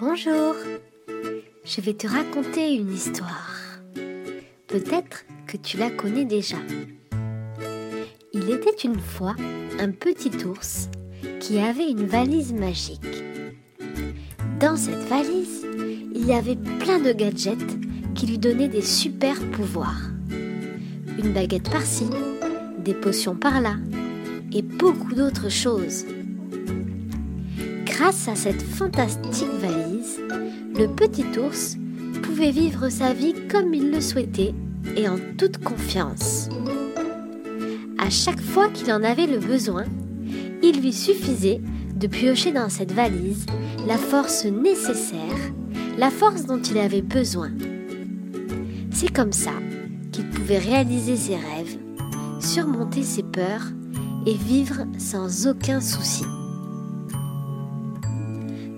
Bonjour, je vais te raconter une histoire. Peut-être que tu la connais déjà. Il était une fois un petit ours qui avait une valise magique. Dans cette valise, il y avait plein de gadgets qui lui donnaient des super pouvoirs. Une baguette par-ci, des potions par-là et beaucoup d'autres choses. Grâce à cette fantastique valise, le petit ours pouvait vivre sa vie comme il le souhaitait et en toute confiance. À chaque fois qu'il en avait le besoin, il lui suffisait de piocher dans cette valise la force nécessaire, la force dont il avait besoin. C'est comme ça qu'il pouvait réaliser ses rêves, surmonter ses peurs et vivre sans aucun souci.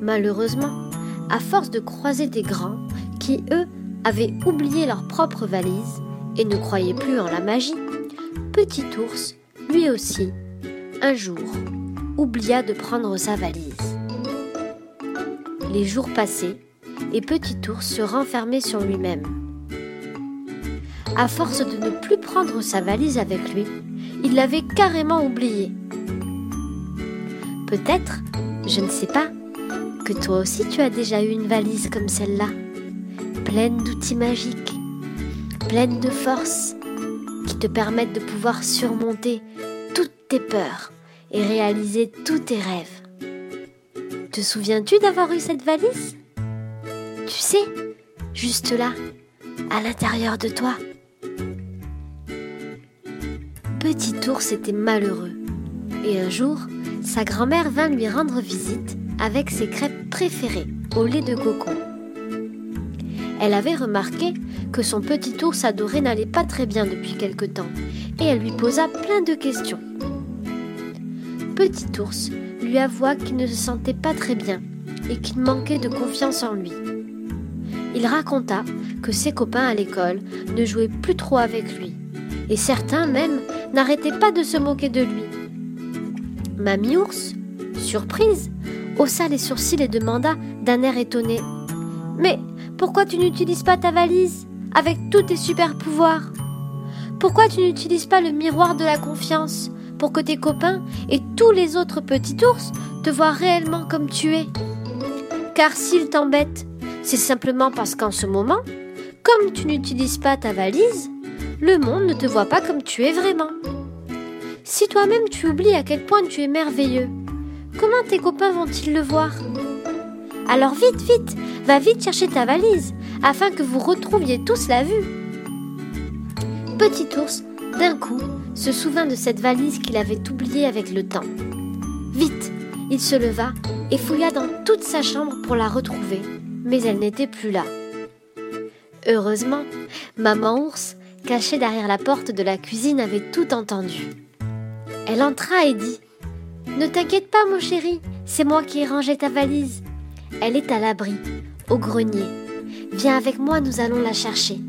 Malheureusement, à force de croiser des grands qui, eux, avaient oublié leur propre valise et ne croyaient plus en la magie, Petit Ours, lui aussi, un jour, oublia de prendre sa valise. Les jours passaient et Petit Ours se renfermait sur lui-même. À force de ne plus prendre sa valise avec lui, il l'avait carrément oubliée. Peut-être, je ne sais pas, toi aussi tu as déjà eu une valise comme celle-là, pleine d'outils magiques, pleine de force, qui te permettent de pouvoir surmonter toutes tes peurs et réaliser tous tes rêves. Te souviens-tu d'avoir eu cette valise? Tu sais, juste là, à l'intérieur de toi. Petit ours était malheureux. Et un jour, sa grand-mère vint lui rendre visite avec ses crêpes préférées au lait de coco. Elle avait remarqué que son petit ours adoré n'allait pas très bien depuis quelque temps et elle lui posa plein de questions. Petit ours lui avoua qu'il ne se sentait pas très bien et qu'il manquait de confiance en lui. Il raconta que ses copains à l'école ne jouaient plus trop avec lui et certains même n'arrêtaient pas de se moquer de lui. Mamie ours, surprise, haussa les sourcils et demanda d'un air étonné. Mais pourquoi tu n'utilises pas ta valise avec tous tes super pouvoirs? Pourquoi tu n'utilises pas le miroir de la confiance pour que tes copains et tous les autres petits ours te voient réellement comme tu es? Car s'ils t'embêtent, c'est simplement parce qu'en ce moment, comme tu n'utilises pas ta valise, le monde ne te voit pas comme tu es vraiment. Si toi-même tu oublies à quel point tu es merveilleux, comment tes copains vont-ils le voir? Alors vite, vite, va vite chercher ta valise, afin que vous retrouviez tous la vue. Petit ours, d'un coup, se souvint de cette valise qu'il avait oubliée avec le temps. Vite, il se leva et fouilla dans toute sa chambre pour la retrouver, mais elle n'était plus là. Heureusement, maman ours, cachée derrière la porte de la cuisine, avait tout entendu. Elle entra et dit Ne t'inquiète pas, mon chéri, c'est moi qui ai rangé ta valise. Elle est à l'abri, au grenier. Viens avec moi, nous allons la chercher.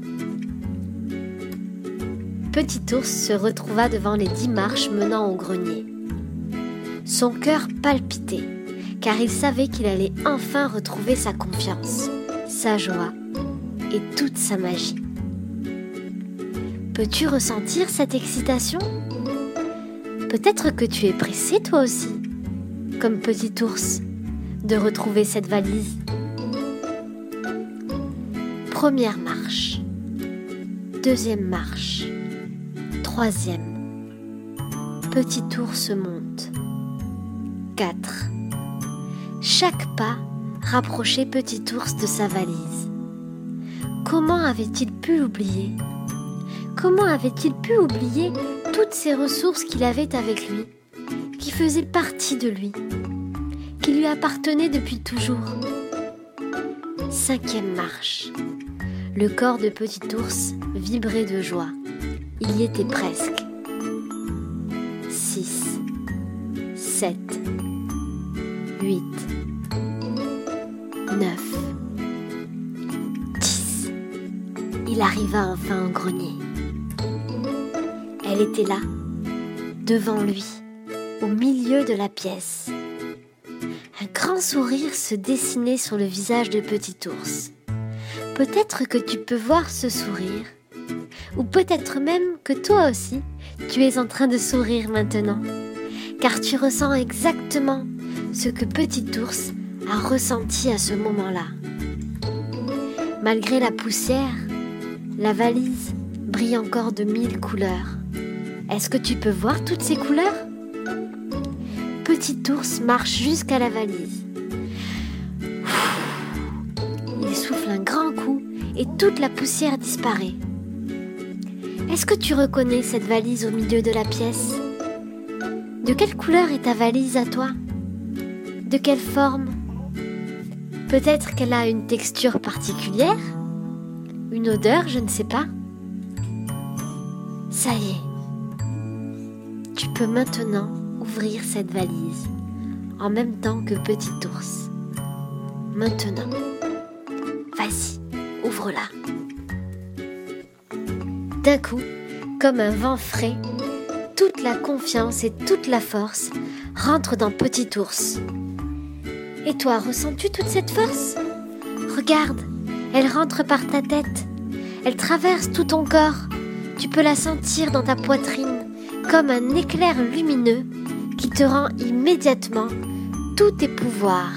Petit ours se retrouva devant les dix marches menant au grenier. Son cœur palpitait, car il savait qu'il allait enfin retrouver sa confiance, sa joie et toute sa magie. Peux-tu ressentir cette excitation? Peut-être que tu es pressé toi aussi, comme petit ours, de retrouver cette valise. Première marche. Deuxième marche. Troisième. Petit ours monte. Quatre. Chaque pas rapprochait Petit ours de sa valise. Comment avait-il pu l'oublier? Comment avait-il pu oublier toutes ces ressources qu'il avait avec lui, qui faisaient partie de lui, qui lui appartenaient depuis toujours? Cinquième marche. Le corps de Petit Ours vibrait de joie. Il y était presque. 6, 7, 8, 9, 10. Il arriva enfin au grenier. Était là, devant lui, au milieu de la pièce. Un grand sourire se dessinait sur le visage de Petit Ours. Peut-être que tu peux voir ce sourire, ou peut-être même que toi aussi, tu es en train de sourire maintenant, car tu ressens exactement ce que Petit Ours a ressenti à ce moment-là. Malgré la poussière, la valise brille encore de mille couleurs. Est-ce que tu peux voir toutes ces couleurs? Petit ours marche jusqu'à la valise. Il souffle un grand coup et toute la poussière disparaît. Est-ce que tu reconnais cette valise au milieu de la pièce? De quelle couleur est ta valise à toi? De quelle forme? Peut-être qu'elle a une texture particulière? Une odeur, je ne sais pas. Ça y est. Tu peux maintenant ouvrir cette valise en même temps que Petit ours. Maintenant. Vas-y, ouvre-la. D'un coup, comme un vent frais, toute la confiance et toute la force rentrent dans Petit ours. Et toi, ressens-tu toute cette force? Regarde, elle rentre par ta tête. Elle traverse tout ton corps. Tu peux la sentir dans ta poitrine, comme un éclair lumineux qui te rend immédiatement tous tes pouvoirs,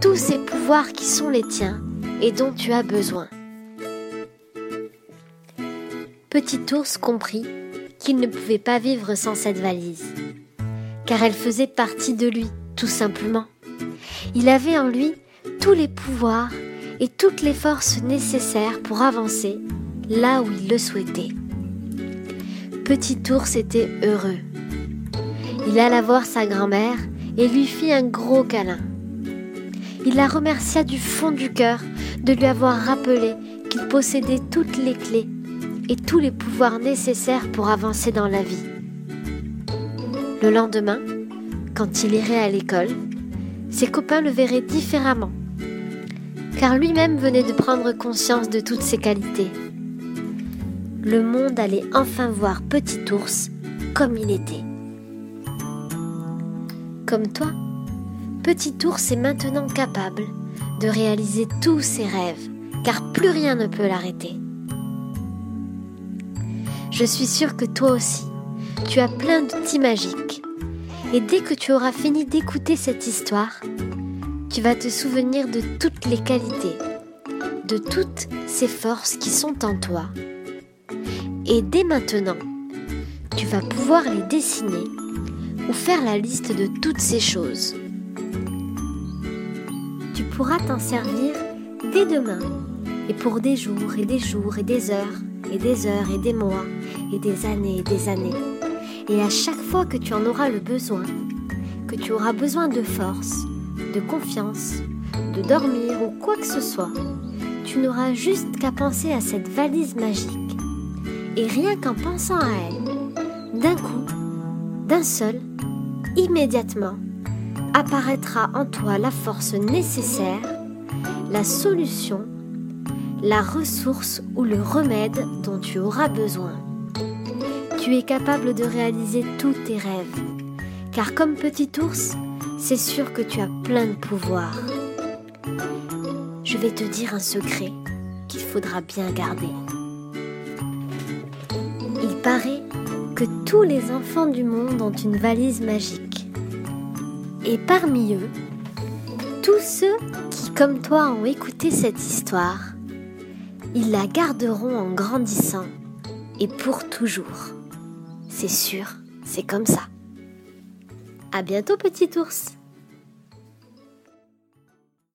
tous ces pouvoirs qui sont les tiens et dont tu as besoin. Petit ours comprit qu'il ne pouvait pas vivre sans cette valise, car elle faisait partie de lui, tout simplement. Il avait en lui tous les pouvoirs et toutes les forces nécessaires pour avancer là où il le souhaitait. Petit ours était heureux. Il alla voir sa grand-mère et lui fit un gros câlin. Il la remercia du fond du cœur de lui avoir rappelé qu'il possédait toutes les clés et tous les pouvoirs nécessaires pour avancer dans la vie. Le lendemain, quand il irait à l'école, ses copains le verraient différemment, car lui-même venait de prendre conscience de toutes ses qualités. Le monde allait enfin voir Petit Ours comme il était. Comme toi, Petit Ours est maintenant capable de réaliser tous ses rêves, car plus rien ne peut l'arrêter. Je suis sûre que toi aussi, tu as plein d'outils magiques. Et dès que tu auras fini d'écouter cette histoire, tu vas te souvenir de toutes les qualités, de toutes ces forces qui sont en toi. Et dès maintenant, tu vas pouvoir les dessiner ou faire la liste de toutes ces choses. Tu pourras t'en servir dès demain et pour des jours et des jours et des heures et des heures et des mois et des années et des années. Et à chaque fois que tu en auras le besoin, que tu auras besoin de force, de confiance, de dormir ou quoi que ce soit, tu n'auras juste qu'à penser à cette valise magique. Et rien qu'en pensant à elle, d'un coup, d'un seul, immédiatement, apparaîtra en toi la force nécessaire, la solution, la ressource ou le remède dont tu auras besoin. Tu es capable de réaliser tous tes rêves, car comme petit ours, c'est sûr que tu as plein de pouvoirs. Je vais te dire un secret qu'il faudra bien garder. Paraît que tous les enfants du monde ont une valise magique. Et parmi eux, tous ceux qui, comme toi, ont écouté cette histoire, ils la garderont en grandissant et pour toujours. C'est sûr, c'est comme ça. À bientôt, petit ours!